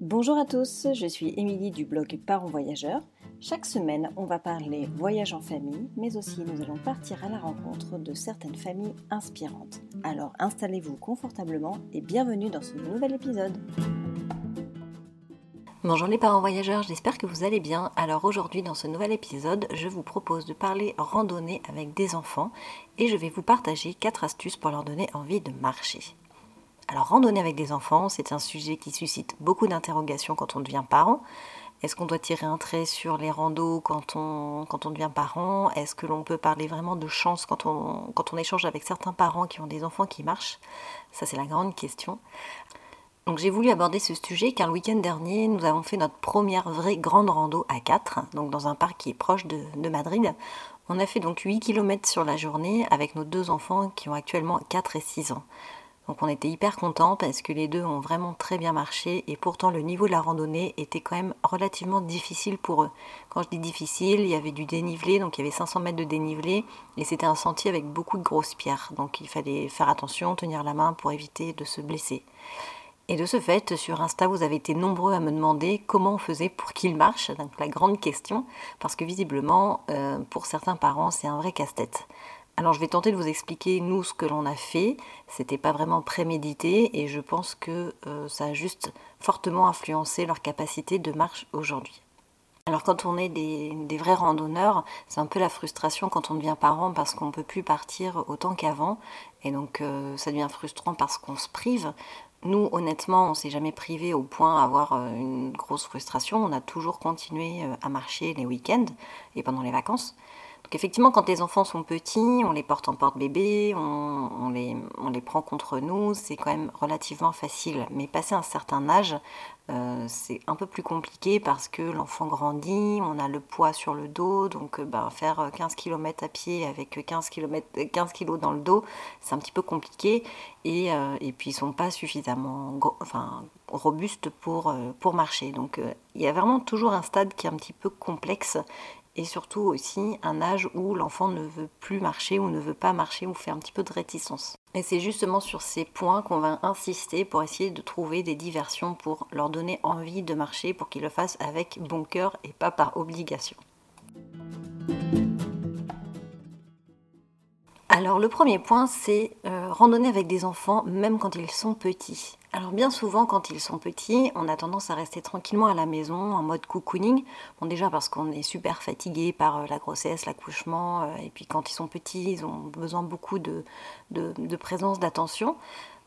Bonjour à tous, je suis Émilie du blog Parents Voyageurs. Chaque semaine, on va parler voyage en famille, mais aussi nous allons partir à la rencontre de certaines familles inspirantes. Alors installez-vous confortablement et bienvenue dans ce nouvel épisode. Bonjour les parents voyageurs, j'espère que vous allez bien. Alors aujourd'hui dans ce nouvel épisode, je vous propose de parler randonnée avec des enfants et je vais vous partager 4 astuces pour leur donner envie de marcher. Alors randonnée avec des enfants, c'est un sujet qui suscite beaucoup d'interrogations quand on devient parent. Est-ce qu'on doit tirer un trait sur les randos quand on, devient parent? Est-ce que l'on peut parler vraiment de chance quand on, quand on échange avec certains parents qui ont des enfants qui marchent? Ça c'est la grande question. Donc j'ai voulu aborder ce sujet car le week-end dernier, nous avons fait notre première vraie grande rando à 4, donc dans un parc qui est proche de, de Madrid. On a fait donc 8 km sur la journée avec nos deux enfants qui ont actuellement 4 et 6 ans. Donc on était hyper contents parce que les deux ont vraiment très bien marché et pourtant le niveau de la randonnée était quand même relativement difficile pour eux. Quand je dis difficile, il y avait du dénivelé, donc il y avait 500 mètres de dénivelé et c'était un sentier avec beaucoup de grosses pierres. Donc il fallait faire attention, tenir la main pour éviter de se blesser. Et de ce fait, sur Insta, vous avez été nombreux à me demander comment on faisait pour qu'il marche, donc la grande question, parce que visiblement, euh, pour certains parents, c'est un vrai casse-tête. Alors je vais tenter de vous expliquer nous ce que l'on a fait. C'était pas vraiment prémédité et je pense que euh, ça a juste fortement influencé leur capacité de marche aujourd'hui. Alors quand on est des, vrais randonneurs, c'est un peu la frustration quand on devient parent parce qu'on ne peut plus partir autant qu'avant. Et donc euh, ça devient frustrant parce qu'on se prive. Nous, honnêtement, on s'est jamais privé au point d'avoir euh, une grosse frustration. On a toujours continué à marcher les week-ends et pendant les vacances. Effectivement, quand les enfants sont petits, on les porte en porte-bébé, on, les, prend contre nous, c'est quand même relativement facile. Mais passer un certain âge, euh, c'est un peu plus compliqué parce que l'enfant grandit, on a le poids sur le dos, donc euh, bah, faire 15 km à pied avec 15 km, 15 kg dans le dos, c'est un petit peu compliqué. Et, euh, puis ils sont pas suffisamment robustes pour marcher. Donc il y a vraiment toujours un stade qui est un petit peu complexe et surtout aussi un âge où l'enfant ne veut plus marcher ou ne veut pas marcher ou fait un petit peu de réticence. Et c'est justement sur ces points qu'on va insister pour essayer de trouver des diversions pour leur donner envie de marcher pour qu'ils le fassent avec bon cœur et pas par obligation. Alors le premier point, c'est euh, randonner avec des enfants même quand ils sont petits. Alors bien souvent quand ils sont petits, on a tendance à rester tranquillement à la maison en mode cocooning. Bon déjà parce qu'on est super fatigué par euh, la grossesse, l'accouchement, euh, et puis quand ils sont petits, ils ont besoin beaucoup de présence, d'attention.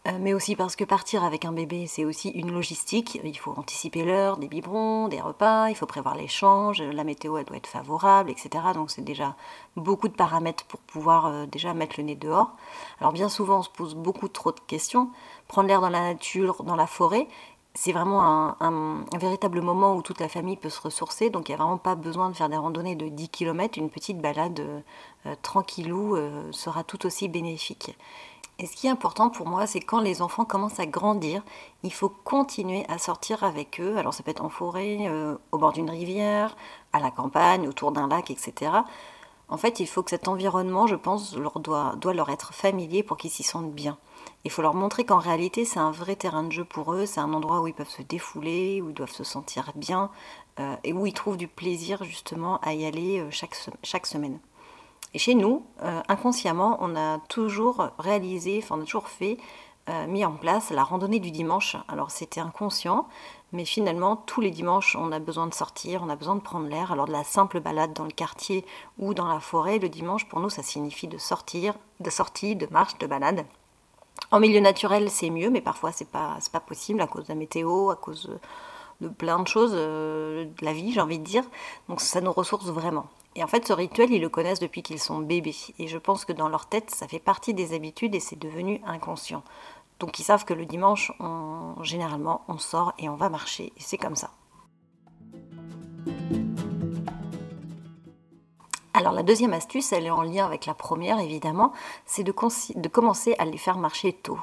Euh, mais aussi parce que partir avec un bébé, c'est aussi une logistique. Il faut anticiper l'heure, des biberons, des repas, il faut prévoir l'échange, la météo elle doit être favorable, etc. Donc c'est déjà beaucoup de paramètres pour pouvoir euh, déjà mettre le nez dehors. Alors bien souvent on se pose beaucoup trop de questions. Prendre l'air dans la nature, dans la forêt, c'est vraiment un, véritable moment où toute la famille peut se ressourcer. Donc il n'y a vraiment pas besoin de faire des randonnées de 10 km. Une petite balade euh, tranquillou sera tout aussi bénéfique. Et ce qui est important pour moi, c'est quand les enfants commencent à grandir, il faut continuer à sortir avec eux. Alors ça peut être en forêt, euh, au bord d'une rivière, à la campagne, autour d'un lac, etc. En fait, il faut que cet environnement, je pense, leur doit, leur être familier pour qu'ils s'y sentent bien. Il faut leur montrer qu'en réalité, c'est un vrai terrain de jeu pour eux, c'est un endroit où ils peuvent se défouler, où ils doivent se sentir bien, euh, et où ils trouvent du plaisir justement à y aller euh, chaque semaine. Et chez nous, euh, inconsciemment, on a toujours réalisé, enfin on a toujours fait, euh, mis en place la randonnée du dimanche. Alors c'était inconscient, mais finalement tous les dimanches on a besoin de sortir, on a besoin de prendre l'air. Alors de la simple balade dans le quartier ou dans la forêt, le dimanche pour nous ça signifie de sortir, de sortie, de marche, de balade. En milieu naturel c'est mieux, mais parfois c'est pas, pas possible à cause de la météo, à cause de plein de choses, euh, de la vie j'ai envie de dire. Donc ça nous ressource vraiment. Et en fait, ce rituel, ils le connaissent depuis qu'ils sont bébés. Et je pense que dans leur tête, ça fait partie des habitudes et c'est devenu inconscient. Donc ils savent que le dimanche, généralement, on sort et on va marcher. Et c'est comme ça. Alors la deuxième astuce, elle est en lien avec la première, évidemment, c'est de, de commencer à les faire marcher tôt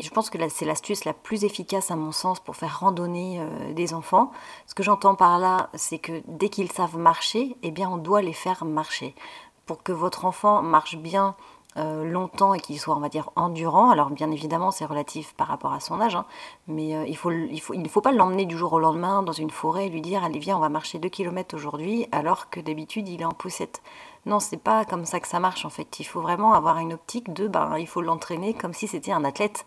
je pense que c'est l'astuce la plus efficace à mon sens pour faire randonner euh, des enfants. Ce que j'entends par là, c'est que dès qu'ils savent marcher, eh bien on doit les faire marcher. Pour que votre enfant marche bien euh, longtemps et qu'il soit, on va dire, endurant. Alors bien évidemment, c'est relatif par rapport à son âge, hein, mais euh, il, faut, il, faut, il ne faut pas l'emmener du jour au lendemain dans une forêt et lui dire allez viens, on va marcher 2 km aujourd'hui, alors que d'habitude il est en poussette. Non, c'est pas comme ça que ça marche en fait. Il faut vraiment avoir une optique de, ben, il faut l'entraîner comme si c'était un athlète.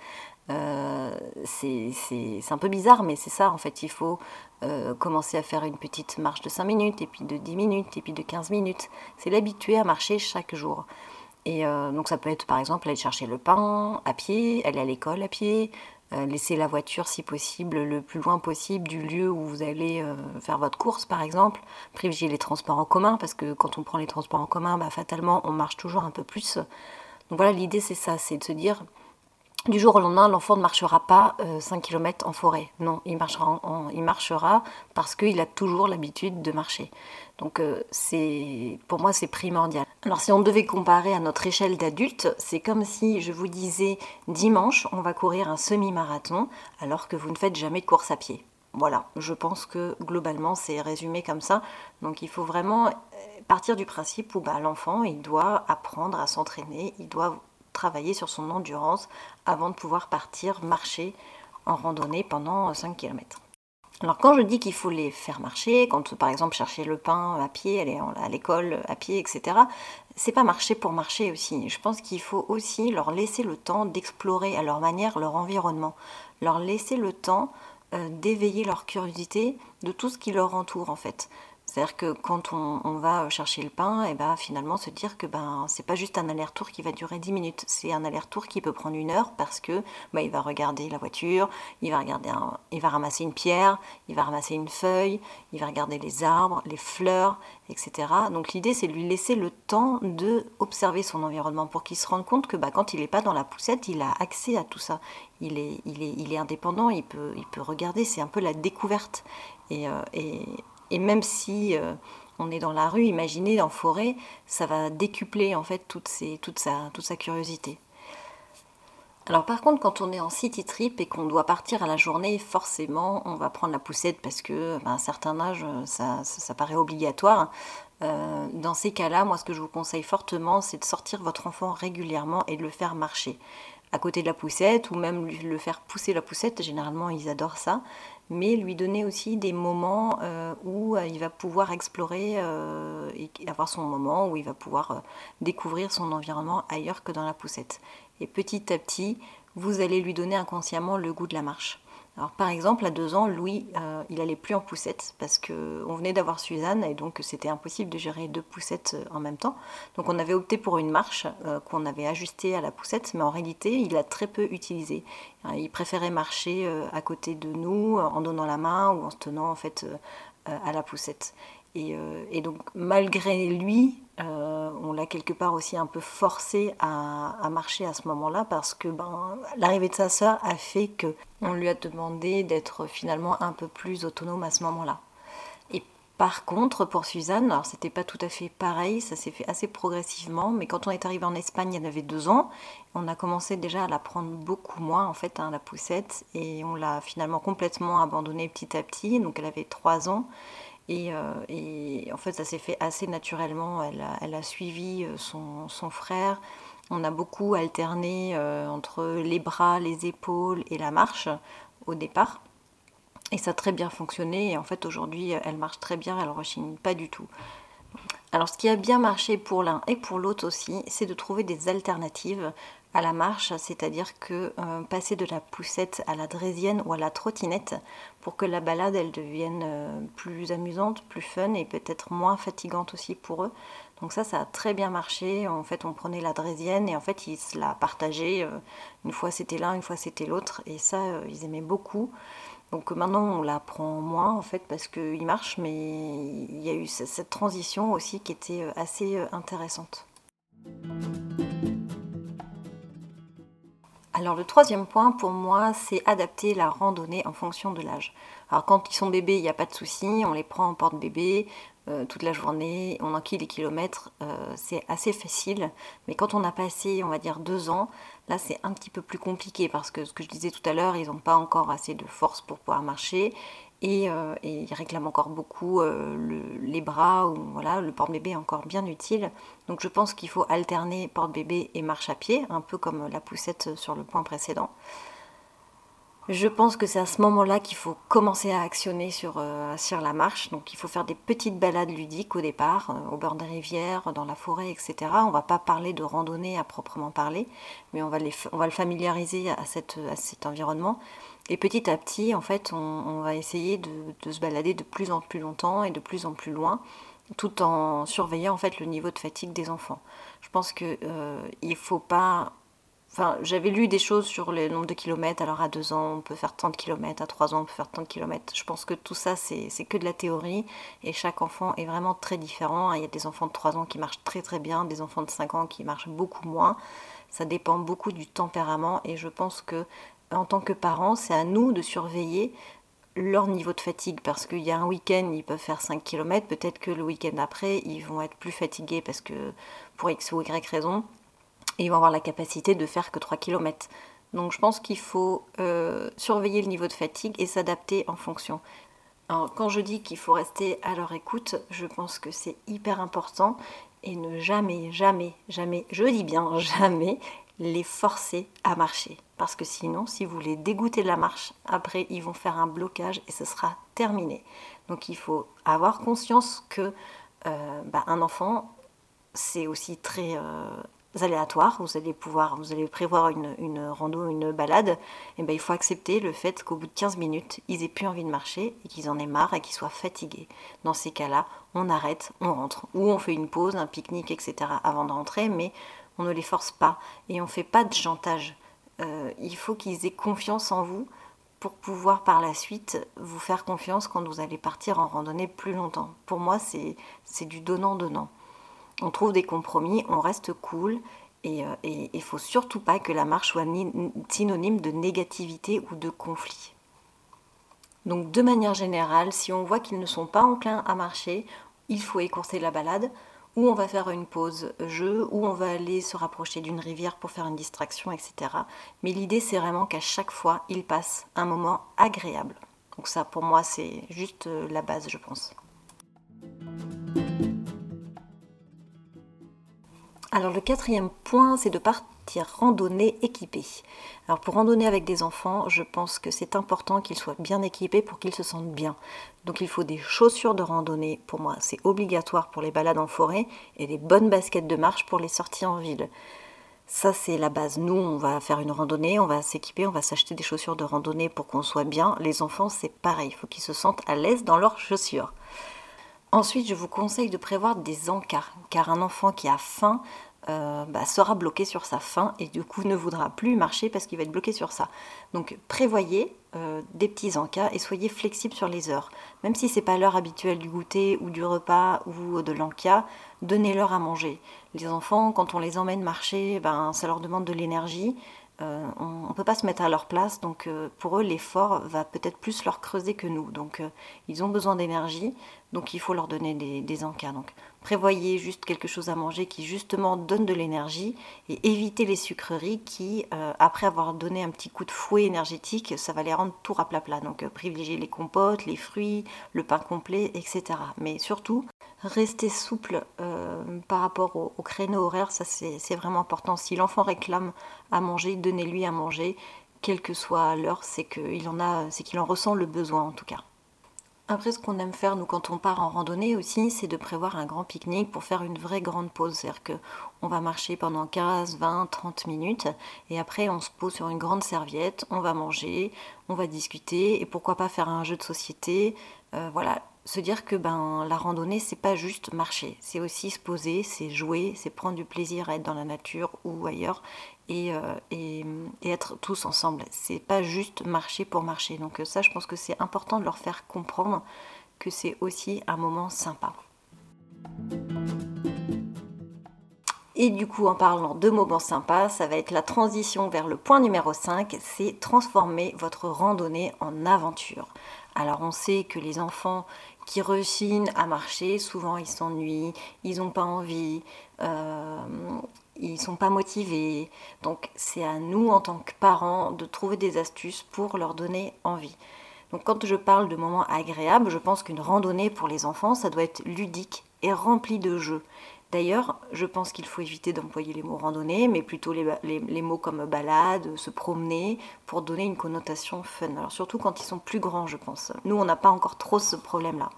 Euh, c'est un peu bizarre, mais c'est ça en fait. Il faut commencer à faire une petite marche de 5 minutes, et puis de 10 minutes, et puis de 15 minutes. C'est l'habituer à marcher chaque jour. Et euh, donc ça peut être par exemple aller chercher le pain à pied, aller à l'école à pied, laisser la voiture si possible le plus loin possible du lieu où vous allez faire votre course par exemple, privilégier les transports en commun parce que quand on prend les transports en commun, bah, fatalement on marche toujours un peu plus. Donc voilà, l'idée c'est ça, c'est de se dire du jour au lendemain, l'enfant ne marchera pas 5 euh, km en forêt. Non, il marchera, parce qu'il a toujours l'habitude de marcher. Donc euh, c'est, pour moi, c'est primordial. Alors si on devait comparer à notre échelle d'adulte, c'est comme si je vous disais dimanche, on va courir un semi-marathon alors que vous ne faites jamais de course à pied. Voilà, je pense que globalement c'est résumé comme ça. Donc il faut vraiment euh, partir du principe où bah, l'enfant il doit apprendre à s'entraîner, il doit travailler sur son endurance avant de pouvoir partir marcher en randonnée pendant 5 km. Alors quand je dis qu'il faut les faire marcher, quand par exemple chercher le pain à pied, aller à l'école à pied, etc., c'est pas marcher pour marcher aussi. Je pense qu'il faut aussi leur laisser le temps d'explorer à leur manière leur environnement, leur laisser le temps euh, d'éveiller leur curiosité de tout ce qui leur entoure en fait. C'est-à-dire que quand on, va chercher le pain, et ben finalement se dire que ben c'est pas juste un aller-retour qui va durer 10 minutes, c'est un aller-retour qui peut prendre une heure parce que ben, il va regarder la voiture, il va regarder il va ramasser une pierre, il va ramasser une feuille, il va regarder les arbres, les fleurs, etc. Donc l'idée c'est de lui laisser le temps de observer son environnement pour qu'il se rende compte que ben, quand il n'est pas dans la poussette, il a accès à tout ça. Il est, il est, il est indépendant, il peut, il peut regarder, c'est un peu la découverte. Et, euh, et et même si euh, on est dans la rue, imaginez en forêt, ça va décupler en fait toute, sa, curiosité. Alors par contre, quand on est en city trip et qu'on doit partir à la journée, forcément, on va prendre la poussette parce que ben, à un certain âge, ça, ça, paraît obligatoire. Euh, dans ces cas-là, moi, ce que je vous conseille fortement, c'est de sortir votre enfant régulièrement et de le faire marcher à côté de la poussette ou même le faire pousser la poussette. Généralement, ils adorent ça mais lui donner aussi des moments euh, où euh, il va pouvoir explorer euh, et avoir son moment où il va pouvoir découvrir son environnement ailleurs que dans la poussette. Et petit à petit, vous allez lui donner inconsciemment le goût de la marche. Alors par exemple, à deux ans, Louis, euh, il allait plus en poussette parce qu'on venait d'avoir Suzanne et donc c'était impossible de gérer deux poussettes euh, en même temps. Donc on avait opté pour une marche euh, qu'on avait ajustée à la poussette, mais en réalité, il a très peu utilisé. Il préférait marcher à côté de nous en donnant la main ou en se tenant en fait à la poussette. Euh, et, donc malgré lui, euh, on l'a quelque part aussi un peu forcé à, marcher à ce moment-là parce que ben, l'arrivée de sa sœur a fait que on lui a demandé d'être finalement un peu plus autonome à ce moment-là. Par contre, pour Suzanne, alors c'était pas tout à fait pareil, ça s'est fait assez progressivement, mais quand on est arrivé en Espagne, elle avait deux ans, on a commencé déjà à la prendre beaucoup moins en fait, hein, la poussette, et on l'a finalement complètement abandonnée petit à petit, donc elle avait trois ans. Euh, et, en fait, ça s'est fait assez naturellement. Elle a, suivi euh, son, frère. On a beaucoup alterné euh, entre les bras, les épaules et la marche au départ. Et ça a très bien fonctionné. Et en fait, aujourd'hui, elle marche très bien. Elle ne rechigne pas du tout. Alors, ce qui a bien marché pour l'un et pour l'autre aussi, c'est de trouver des alternatives à la marche, c'est-à-dire que euh, passer de la poussette à la draisienne ou à la trottinette pour que la balade elle devienne euh, plus amusante, plus fun et peut-être moins fatigante aussi pour eux. Donc ça, ça a très bien marché. En fait, on prenait la draisienne et en fait, ils se la partageaient. Euh, une fois c'était l'un, une fois c'était l'autre. Et ça, ils aimaient beaucoup. Donc maintenant, on la prend moins en fait parce qu'il marche, mais il y a eu cette transition aussi qui était assez intéressante. Alors le troisième point pour moi, c'est adapter la randonnée en fonction de l'âge. Alors quand ils sont bébés, il n'y a pas de souci, on les prend en porte-bébé, euh, toute la journée, on enquille les kilomètres, euh, c'est assez facile. Mais quand on a passé, on va dire, deux ans, là c'est un petit peu plus compliqué parce que ce que je disais tout à l'heure, ils n'ont pas encore assez de force pour pouvoir marcher. Et, euh, ils réclament encore beaucoup les bras, ou voilà, le porte-bébé est encore bien utile. Donc je pense qu'il faut alterner porte-bébé et marche à pied, un peu comme la poussette sur le point précédent. Je pense que c'est à ce moment-là qu'il faut commencer à actionner sur, euh, la marche. Donc il faut faire des petites balades ludiques au départ, euh, au bord des rivières, dans la forêt, etc. On va pas parler de randonnée à proprement parler, mais on va, les, le familiariser à, cet environnement. Et petit à petit, en fait, on, va essayer de, de, se balader de plus en plus longtemps et de plus en plus loin, tout en surveillant en fait le niveau de fatigue des enfants. Je pense qu'il euh, ne faut pas Enfin, j'avais lu des choses sur le nombre de kilomètres. Alors, à 2 ans, on peut faire tant de kilomètres. À 3 ans, on peut faire tant de kilomètres. Je pense que tout ça, c'est que de la théorie. Et chaque enfant est vraiment très différent. Il y a des enfants de 3 ans qui marchent très très bien, des enfants de 5 ans qui marchent beaucoup moins. Ça dépend beaucoup du tempérament. Et je pense que, en tant que parents, c'est à nous de surveiller leur niveau de fatigue parce qu'il y a un week-end ils peuvent faire 5 km peut-être que le week-end après ils vont être plus fatigués parce que pour x ou y raison et ils vont avoir la capacité de faire que 3 km. Donc je pense qu'il faut euh, surveiller le niveau de fatigue et s'adapter en fonction. Alors quand je dis qu'il faut rester à leur écoute, je pense que c'est hyper important et ne jamais, jamais, jamais, je dis bien jamais, les forcer à marcher. Parce que sinon, si vous les dégoûtez de la marche, après ils vont faire un blocage et ce sera terminé. Donc il faut avoir conscience que euh, bah, un enfant, c'est aussi très euh, aléatoires, vous allez pouvoir, vous allez prévoir une, une rando, une balade, et eh ben il faut accepter le fait qu'au bout de 15 minutes, ils aient plus envie de marcher et qu'ils en aient marre et qu'ils soient fatigués. Dans ces cas-là, on arrête, on rentre, ou on fait une pause, un pique-nique, etc. avant de rentrer, mais on ne les force pas et on fait pas de chantage. Euh, il faut qu'ils aient confiance en vous pour pouvoir par la suite vous faire confiance quand vous allez partir en randonnée plus longtemps. Pour moi, c'est du donnant-donnant on trouve des compromis, on reste cool et il euh, ne faut surtout pas que la marche soit synonyme de négativité ou de conflit. Donc de manière générale, si on voit qu'ils ne sont pas enclins à marcher, il faut écourter la balade, ou on va faire une pause jeu, ou on va aller se rapprocher d'une rivière pour faire une distraction, etc. Mais l'idée c'est vraiment qu'à chaque fois, ils passent un moment agréable. Donc ça pour moi c'est juste euh, la base je pense. Alors le quatrième point, c'est de partir randonner équipé. Alors pour randonner avec des enfants, je pense que c'est important qu'ils soient bien équipés pour qu'ils se sentent bien. Donc il faut des chaussures de randonnée, pour moi c'est obligatoire pour les balades en forêt, et des bonnes baskets de marche pour les sorties en ville. Ça, c'est la base. Nous, on va faire une randonnée, on va s'équiper, on va s'acheter des chaussures de randonnée pour qu'on soit bien. Les enfants, c'est pareil. Il faut qu'ils se sentent à l'aise dans leurs chaussures. Ensuite, je vous conseille de prévoir des encarts, car un enfant qui a faim euh, bah, sera bloqué sur sa faim et du coup ne voudra plus marcher parce qu'il va être bloqué sur ça. Donc prévoyez euh, des petits encas et soyez flexible sur les heures. Même si c'est pas l'heure habituelle du goûter ou du repas ou de l'encas, donnez-leur à manger. Les enfants, quand on les emmène marcher, ben, ça leur demande de l'énergie. Euh, on ne peut pas se mettre à leur place, donc pour eux l'effort va peut-être plus leur creuser que nous. Donc ils ont besoin d'énergie, donc il faut leur donner des, encas. Prévoyez juste quelque chose à manger qui justement donne de l'énergie et évitez les sucreries qui, euh, après avoir donné un petit coup de fouet énergétique, ça va les rendre tout plat. Donc euh, privilégiez les compotes, les fruits, le pain complet, etc. Mais surtout, restez souple euh, par rapport au, au, créneau horaire, ça c'est vraiment important. Si l'enfant réclame à manger, donnez-lui à manger, quelle que soit l'heure, c'est qu'il en a, c'est qu'il en ressent le besoin en tout cas. Après, ce qu'on aime faire, nous, quand on part en randonnée aussi, c'est de prévoir un grand pique-nique pour faire une vraie grande pause. C'est-à-dire qu'on va marcher pendant 15, 20, 30 minutes et après, on se pose sur une grande serviette, on va manger, on va discuter et pourquoi pas faire un jeu de société. Euh, voilà, se dire que ben, la randonnée, c'est pas juste marcher, c'est aussi se poser, c'est jouer, c'est prendre du plaisir à être dans la nature ou ailleurs et, euh, et, être tous ensemble. C'est pas juste marcher pour marcher. Donc, ça, je pense que c'est important de leur faire comprendre que c'est aussi un moment sympa. Et du coup, en parlant de moments sympas, ça va être la transition vers le point numéro 5, c'est transformer votre randonnée en aventure. Alors on sait que les enfants qui rechignent à marcher, souvent ils s'ennuient, ils n'ont pas envie, euh, ils sont pas motivés. Donc c'est à nous en tant que parents de trouver des astuces pour leur donner envie. Donc quand je parle de moments agréables, je pense qu'une randonnée pour les enfants, ça doit être ludique et rempli de jeux. D'ailleurs, je pense qu'il faut éviter d'employer les mots randonnée, mais plutôt les, mots comme balade, se promener, pour donner une connotation fun. Alors surtout quand ils sont plus grands, je pense. Nous, on n'a pas encore trop ce problème-là.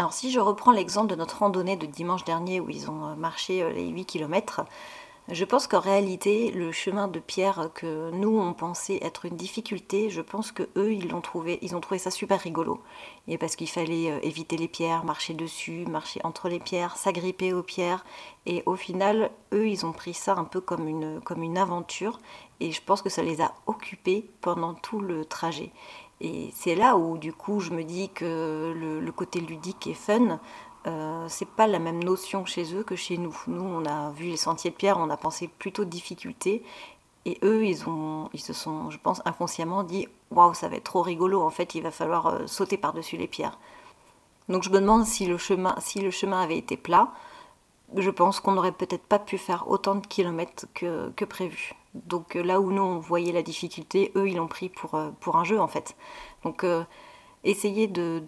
Alors si je reprends l'exemple de notre randonnée de dimanche dernier où ils ont euh, marché euh, les 8 km, je pense qu'en réalité, le chemin de pierre que nous on pensait être une difficulté, je pense que eux ils l'ont trouvé, ils ont trouvé ça super rigolo. Et parce qu'il fallait euh, éviter les pierres, marcher dessus, marcher entre les pierres, s'agripper aux pierres. Et au final, eux ils ont pris ça un peu comme une, comme une aventure. Et je pense que ça les a occupés pendant tout le trajet. Et c'est là où du coup je me dis que le, côté ludique et fun, euh, c'est pas la même notion chez eux que chez nous. Nous, on a vu les sentiers de pierre, on a pensé plutôt de difficultés. Et eux, ils, ont, ils se sont, je pense, inconsciemment dit Waouh, ça va être trop rigolo, en fait, il va falloir euh, sauter par-dessus les pierres. Donc je me demande si le chemin, si le chemin avait été plat, je pense qu'on n'aurait peut-être pas pu faire autant de kilomètres que, prévu. Donc euh, là où nous, on la difficulté, eux, ils l'ont pris pour, pour un jeu, en fait. Donc essayer de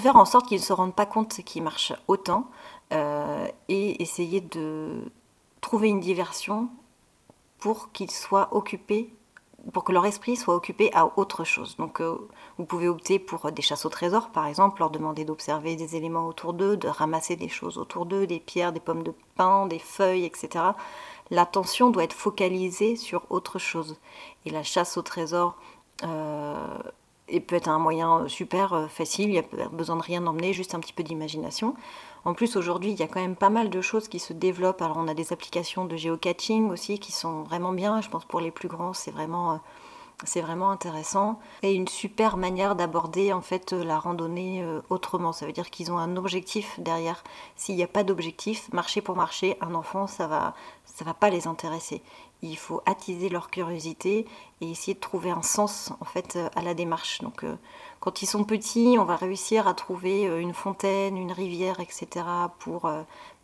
faire en sorte qu'ils ne se rendent pas compte qu'ils marchent autant euh, et essayer de trouver une diversion pour qu'ils soient occupés, pour que leur esprit soit occupé à autre chose. Donc euh, vous pouvez opter pour des chasses au trésor par exemple, leur demander d'observer des éléments autour d'eux, de ramasser des choses autour d'eux, des pierres, des pommes de pin, des feuilles, etc. L'attention doit être focalisée sur autre chose. Et la chasse au trésor, euh, et peut être un moyen euh, super euh, facile, il n'y a besoin de rien emmener, juste un petit peu d'imagination. En plus, aujourd'hui, il y a quand même pas mal de choses qui se développent. Alors, on a des applications de géocaching aussi qui sont vraiment bien. Je pense pour les plus grands, c'est vraiment, euh, c'est vraiment intéressant. Et une super manière d'aborder en fait la randonnée autrement. Ça veut dire qu'ils ont un objectif derrière. S'il n'y a pas d'objectif, marcher pour marcher, un enfant, ça va, ça va pas les intéresser il faut attiser leur curiosité et essayer de trouver un sens en fait euh, à la démarche. Donc euh, quand ils sont petits, on va réussir à trouver euh, une fontaine, une rivière, etc. pour,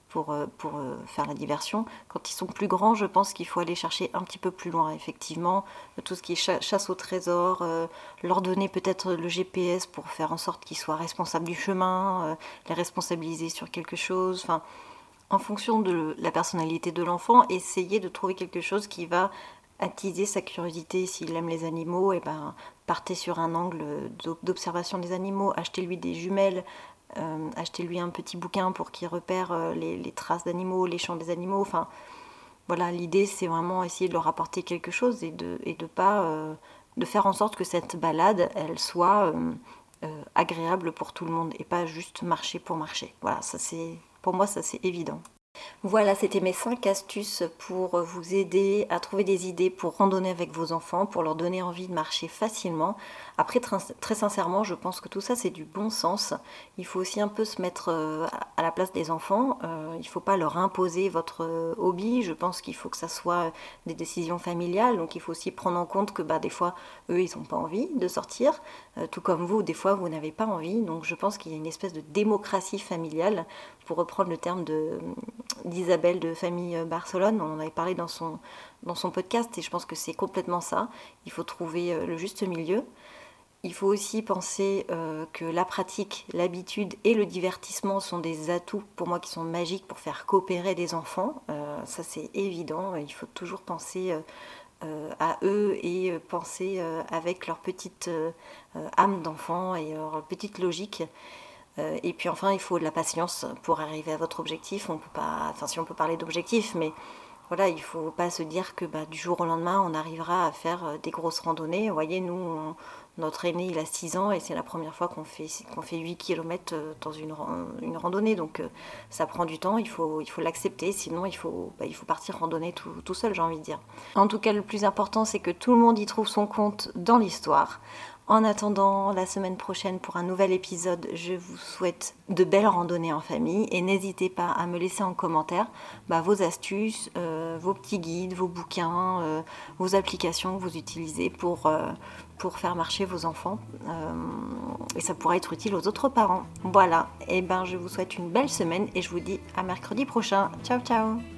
pour, pour faire la diversion. Quand ils sont plus grands, je pense qu'il faut aller chercher un petit peu plus loin, effectivement. Tout ce qui est chasse au trésor, leur donner peut-être le GPS pour faire en sorte qu'ils soient responsables du chemin, les responsabiliser sur quelque chose. Enfin, en fonction de la personnalité de l'enfant, essayer de trouver quelque chose qui va attiser sa curiosité. S'il aime les animaux, et eh ben, partez sur un angle d'observation des animaux, achetez-lui des jumelles, euh, achetez-lui un petit bouquin pour qu'il repère euh, les, traces d'animaux, les chants des animaux. Enfin, voilà, l'idée c'est vraiment essayer de leur apporter quelque chose et de, et de pas euh, de faire en sorte que cette balade, elle soit agréable pour tout le monde et pas juste marcher pour marcher. Voilà, ça c'est moi, ça c'est évident. Voilà, c'était mes 5 astuces pour vous aider à trouver des idées pour randonner avec vos enfants, pour leur donner envie de marcher facilement. Après, très sincèrement, je pense que tout ça, c'est du bon sens. Il faut aussi un peu se mettre euh, à la place des enfants. Euh, il ne faut pas leur imposer votre euh, hobby. Je pense qu'il faut que ça soit des décisions familiales. Donc, il faut aussi prendre en compte que bah, des fois, eux, ils n'ont pas envie de sortir. tout comme vous, des fois, vous n'avez pas envie. Donc, je pense qu'il y a une espèce de démocratie familiale, pour reprendre le terme d'Isabelle de, Famille Barcelone. On en avait parlé dans son, dans son podcast et je pense que c'est complètement ça. Il faut trouver le juste milieu. Il faut aussi penser euh, que la pratique, l'habitude et le divertissement sont des atouts pour moi qui sont magiques pour faire coopérer des enfants. Euh, ça c'est évident. Il faut toujours penser euh, à eux et penser avec leur petite âme d'enfant et leur petite logique. Et puis enfin, il faut de la patience pour arriver à votre objectif. On peut pas, enfin si on peut parler d'objectif, mais voilà, il faut pas se dire que bah, du jour au lendemain, on arrivera à faire des grosses randonnées. Vous voyez, nous, notre aîné, il a 6 ans et c'est la première fois qu'on fait, qu'on fait 8 km euh, dans une, une randonnée. Donc euh, ça prend du temps, il faut, il faut l'accepter, sinon il faut, bah, il faut partir randonner tout, tout seul, j'ai envie de dire. En tout cas, le plus important, c'est que tout le monde y trouve son compte dans l'histoire. En attendant la semaine prochaine pour un nouvel épisode, je vous souhaite de belles randonnées en famille et n'hésitez pas à me laisser en commentaire bah, vos astuces, euh, vos petits guides, vos bouquins, euh, vos applications que vous utilisez pour, euh, faire marcher vos enfants. et ça pourra être utile aux autres parents. Voilà, et ben je vous souhaite une belle semaine et je vous dis à mercredi prochain. Ciao ciao